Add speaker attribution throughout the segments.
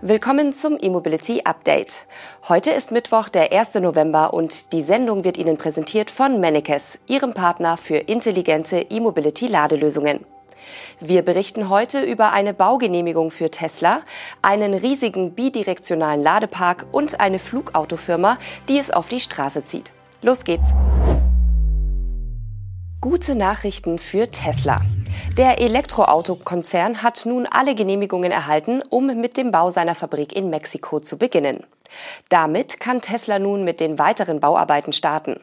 Speaker 1: Willkommen zum E-Mobility Update. Heute ist Mittwoch, der 1. November und die Sendung wird Ihnen präsentiert von Mennekes, Ihrem Partner für intelligente E-Mobility Ladelösungen. Wir berichten heute über eine Baugenehmigung für Tesla, einen riesigen bidirektionalen Ladepark und eine Flugautofirma, die es auf die Straße zieht. Los geht's! Gute Nachrichten für Tesla. Der Elektroautokonzern hat nun alle Genehmigungen erhalten, um mit dem Bau seiner Fabrik in Mexiko zu beginnen. Damit kann Tesla nun mit den weiteren Bauarbeiten starten.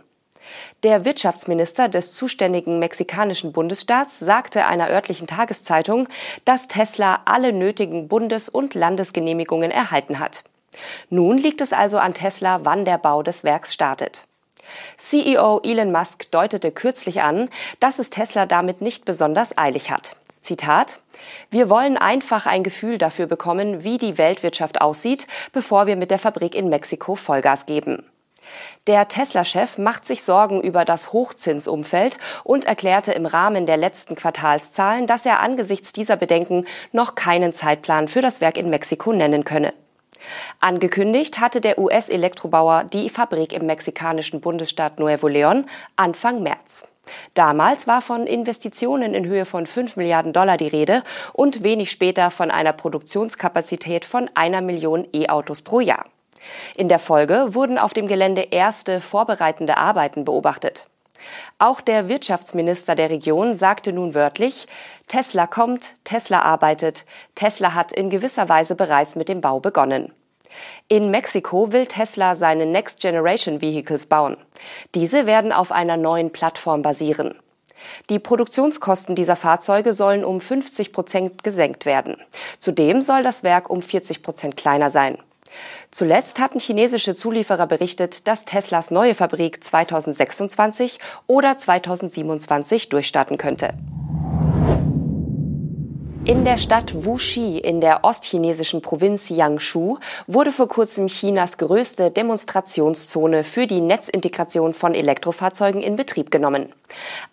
Speaker 1: Der Wirtschaftsminister des zuständigen mexikanischen Bundesstaats sagte einer örtlichen Tageszeitung, dass Tesla alle nötigen Bundes- und Landesgenehmigungen erhalten hat. Nun liegt es also an Tesla, wann der Bau des Werks startet. CEO Elon Musk deutete kürzlich an, dass es Tesla damit nicht besonders eilig hat. Zitat Wir wollen einfach ein Gefühl dafür bekommen, wie die Weltwirtschaft aussieht, bevor wir mit der Fabrik in Mexiko Vollgas geben. Der Tesla-Chef macht sich Sorgen über das Hochzinsumfeld und erklärte im Rahmen der letzten Quartalszahlen, dass er angesichts dieser Bedenken noch keinen Zeitplan für das Werk in Mexiko nennen könne. Angekündigt hatte der US-Elektrobauer die Fabrik im mexikanischen Bundesstaat Nuevo León Anfang März. Damals war von Investitionen in Höhe von 5 Milliarden Dollar die Rede und wenig später von einer Produktionskapazität von einer Million E-Autos pro Jahr. In der Folge wurden auf dem Gelände erste vorbereitende Arbeiten beobachtet. Auch der Wirtschaftsminister der Region sagte nun wörtlich, Tesla kommt, Tesla arbeitet, Tesla hat in gewisser Weise bereits mit dem Bau begonnen. In Mexiko will Tesla seine Next Generation Vehicles bauen. Diese werden auf einer neuen Plattform basieren. Die Produktionskosten dieser Fahrzeuge sollen um 50 Prozent gesenkt werden. Zudem soll das Werk um 40 Prozent kleiner sein. Zuletzt hatten chinesische Zulieferer berichtet, dass Teslas neue Fabrik 2026 oder 2027 durchstarten könnte. In der Stadt Wuxi in der ostchinesischen Provinz Jiangsu wurde vor kurzem Chinas größte Demonstrationszone für die Netzintegration von Elektrofahrzeugen in Betrieb genommen.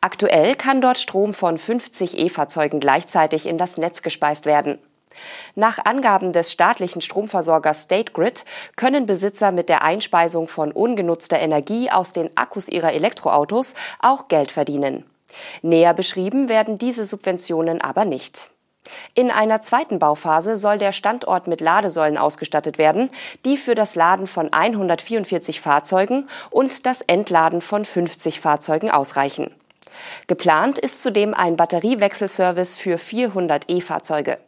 Speaker 1: Aktuell kann dort Strom von 50 E-Fahrzeugen gleichzeitig in das Netz gespeist werden. Nach Angaben des staatlichen Stromversorgers State Grid können Besitzer mit der Einspeisung von ungenutzter Energie aus den Akkus ihrer Elektroautos auch Geld verdienen. Näher beschrieben werden diese Subventionen aber nicht. In einer zweiten Bauphase soll der Standort mit Ladesäulen ausgestattet werden, die für das Laden von 144 Fahrzeugen und das Entladen von 50 Fahrzeugen ausreichen. Geplant ist zudem ein Batteriewechselservice für 400 E-Fahrzeuge.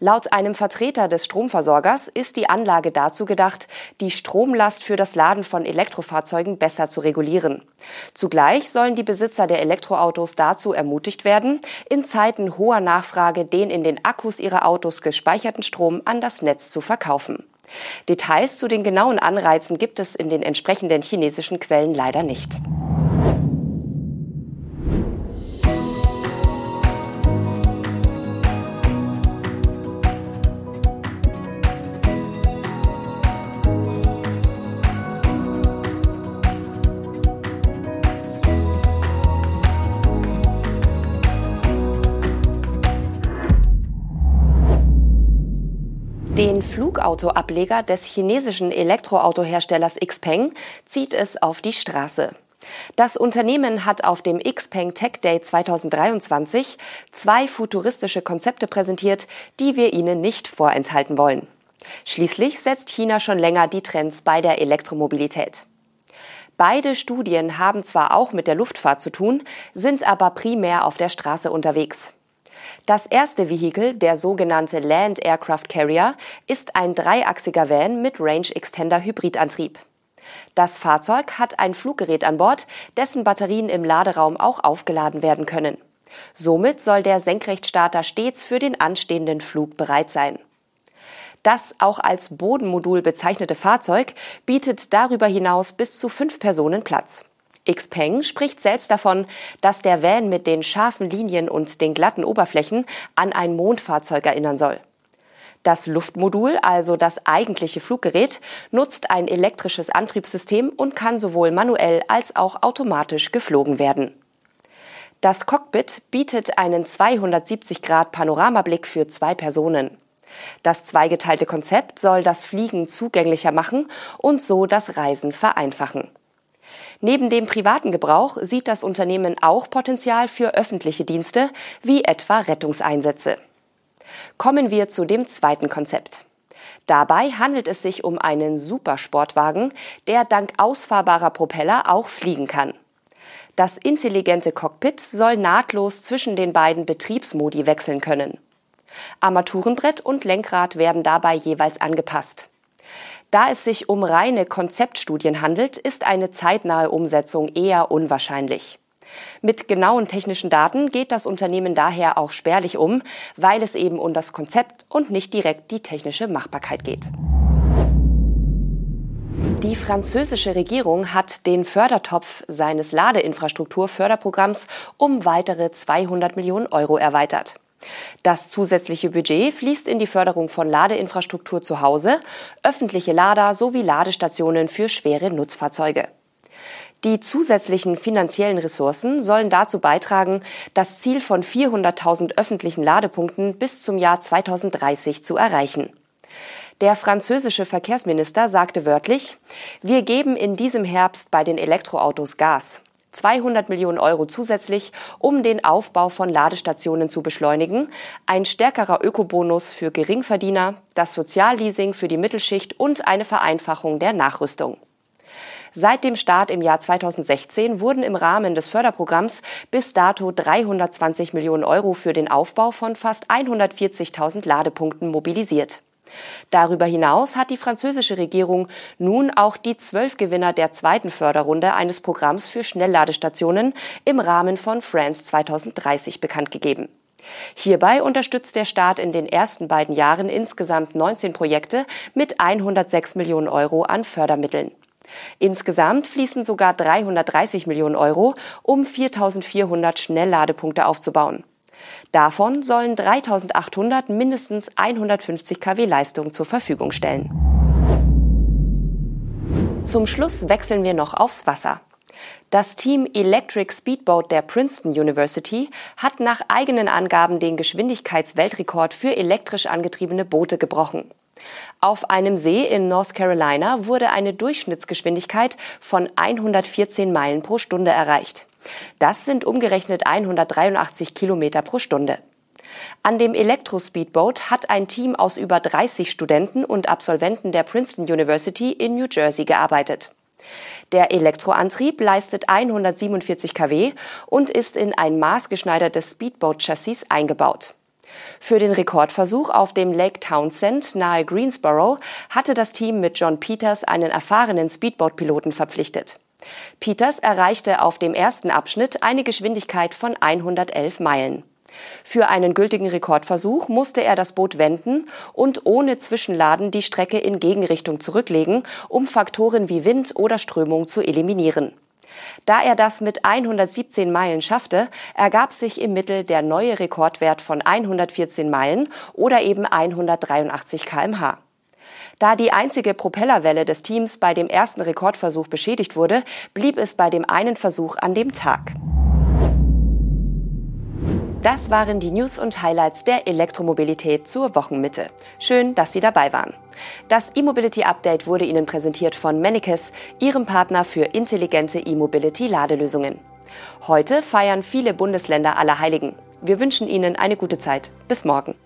Speaker 1: Laut einem Vertreter des Stromversorgers ist die Anlage dazu gedacht, die Stromlast für das Laden von Elektrofahrzeugen besser zu regulieren. Zugleich sollen die Besitzer der Elektroautos dazu ermutigt werden, in Zeiten hoher Nachfrage den in den Akkus ihrer Autos gespeicherten Strom an das Netz zu verkaufen. Details zu den genauen Anreizen gibt es in den entsprechenden chinesischen Quellen leider nicht. Den Flugautoableger des chinesischen Elektroautoherstellers Xpeng zieht es auf die Straße. Das Unternehmen hat auf dem Xpeng Tech Day 2023 zwei futuristische Konzepte präsentiert, die wir Ihnen nicht vorenthalten wollen. Schließlich setzt China schon länger die Trends bei der Elektromobilität. Beide Studien haben zwar auch mit der Luftfahrt zu tun, sind aber primär auf der Straße unterwegs. Das erste Vehikel, der sogenannte Land Aircraft Carrier, ist ein dreiachsiger Van mit Range Extender Hybridantrieb. Das Fahrzeug hat ein Fluggerät an Bord, dessen Batterien im Laderaum auch aufgeladen werden können. Somit soll der Senkrechtstarter stets für den anstehenden Flug bereit sein. Das auch als Bodenmodul bezeichnete Fahrzeug bietet darüber hinaus bis zu fünf Personen Platz. Xpeng spricht selbst davon, dass der Van mit den scharfen Linien und den glatten Oberflächen an ein Mondfahrzeug erinnern soll. Das Luftmodul, also das eigentliche Fluggerät, nutzt ein elektrisches Antriebssystem und kann sowohl manuell als auch automatisch geflogen werden. Das Cockpit bietet einen 270 Grad Panoramablick für zwei Personen. Das zweigeteilte Konzept soll das Fliegen zugänglicher machen und so das Reisen vereinfachen. Neben dem privaten Gebrauch sieht das Unternehmen auch Potenzial für öffentliche Dienste, wie etwa Rettungseinsätze. Kommen wir zu dem zweiten Konzept. Dabei handelt es sich um einen Supersportwagen, der dank ausfahrbarer Propeller auch fliegen kann. Das intelligente Cockpit soll nahtlos zwischen den beiden Betriebsmodi wechseln können. Armaturenbrett und Lenkrad werden dabei jeweils angepasst. Da es sich um reine Konzeptstudien handelt, ist eine zeitnahe Umsetzung eher unwahrscheinlich. Mit genauen technischen Daten geht das Unternehmen daher auch spärlich um, weil es eben um das Konzept und nicht direkt die technische Machbarkeit geht. Die französische Regierung hat den Fördertopf seines Ladeinfrastrukturförderprogramms um weitere 200 Millionen Euro erweitert. Das zusätzliche Budget fließt in die Förderung von Ladeinfrastruktur zu Hause, öffentliche Lader sowie Ladestationen für schwere Nutzfahrzeuge. Die zusätzlichen finanziellen Ressourcen sollen dazu beitragen, das Ziel von 400.000 öffentlichen Ladepunkten bis zum Jahr 2030 zu erreichen. Der französische Verkehrsminister sagte wörtlich, wir geben in diesem Herbst bei den Elektroautos Gas. 200 Millionen Euro zusätzlich, um den Aufbau von Ladestationen zu beschleunigen, ein stärkerer Ökobonus für Geringverdiener, das Sozialleasing für die Mittelschicht und eine Vereinfachung der Nachrüstung. Seit dem Start im Jahr 2016 wurden im Rahmen des Förderprogramms bis dato 320 Millionen Euro für den Aufbau von fast 140.000 Ladepunkten mobilisiert. Darüber hinaus hat die französische Regierung nun auch die zwölf Gewinner der zweiten Förderrunde eines Programms für Schnellladestationen im Rahmen von France 2030 bekannt gegeben. Hierbei unterstützt der Staat in den ersten beiden Jahren insgesamt 19 Projekte mit 106 Millionen Euro an Fördermitteln. Insgesamt fließen sogar 330 Millionen Euro, um 4400 Schnellladepunkte aufzubauen. Davon sollen 3800 mindestens 150 kW Leistung zur Verfügung stellen. Zum Schluss wechseln wir noch aufs Wasser. Das Team Electric Speedboat der Princeton University hat nach eigenen Angaben den Geschwindigkeitsweltrekord für elektrisch angetriebene Boote gebrochen. Auf einem See in North Carolina wurde eine Durchschnittsgeschwindigkeit von 114 Meilen pro Stunde erreicht. Das sind umgerechnet 183 Kilometer pro Stunde. An dem Elektrospeedboat hat ein Team aus über 30 Studenten und Absolventen der Princeton University in New Jersey gearbeitet. Der Elektroantrieb leistet 147 kW und ist in ein maßgeschneidertes Speedboat-Chassis eingebaut. Für den Rekordversuch auf dem Lake Townsend nahe Greensboro hatte das Team mit John Peters einen erfahrenen Speedboat-Piloten verpflichtet. Peters erreichte auf dem ersten Abschnitt eine Geschwindigkeit von 111 Meilen. Für einen gültigen Rekordversuch musste er das Boot wenden und ohne Zwischenladen die Strecke in Gegenrichtung zurücklegen, um Faktoren wie Wind oder Strömung zu eliminieren. Da er das mit 117 Meilen schaffte, ergab sich im Mittel der neue Rekordwert von 114 Meilen oder eben 183 kmh. Da die einzige Propellerwelle des Teams bei dem ersten Rekordversuch beschädigt wurde, blieb es bei dem einen Versuch an dem Tag. Das waren die News und Highlights der Elektromobilität zur Wochenmitte. Schön, dass Sie dabei waren. Das E-Mobility Update wurde Ihnen präsentiert von Mennekes, Ihrem Partner für intelligente E-Mobility-Ladelösungen. Heute feiern viele Bundesländer Allerheiligen. Wir wünschen Ihnen eine gute Zeit. Bis morgen.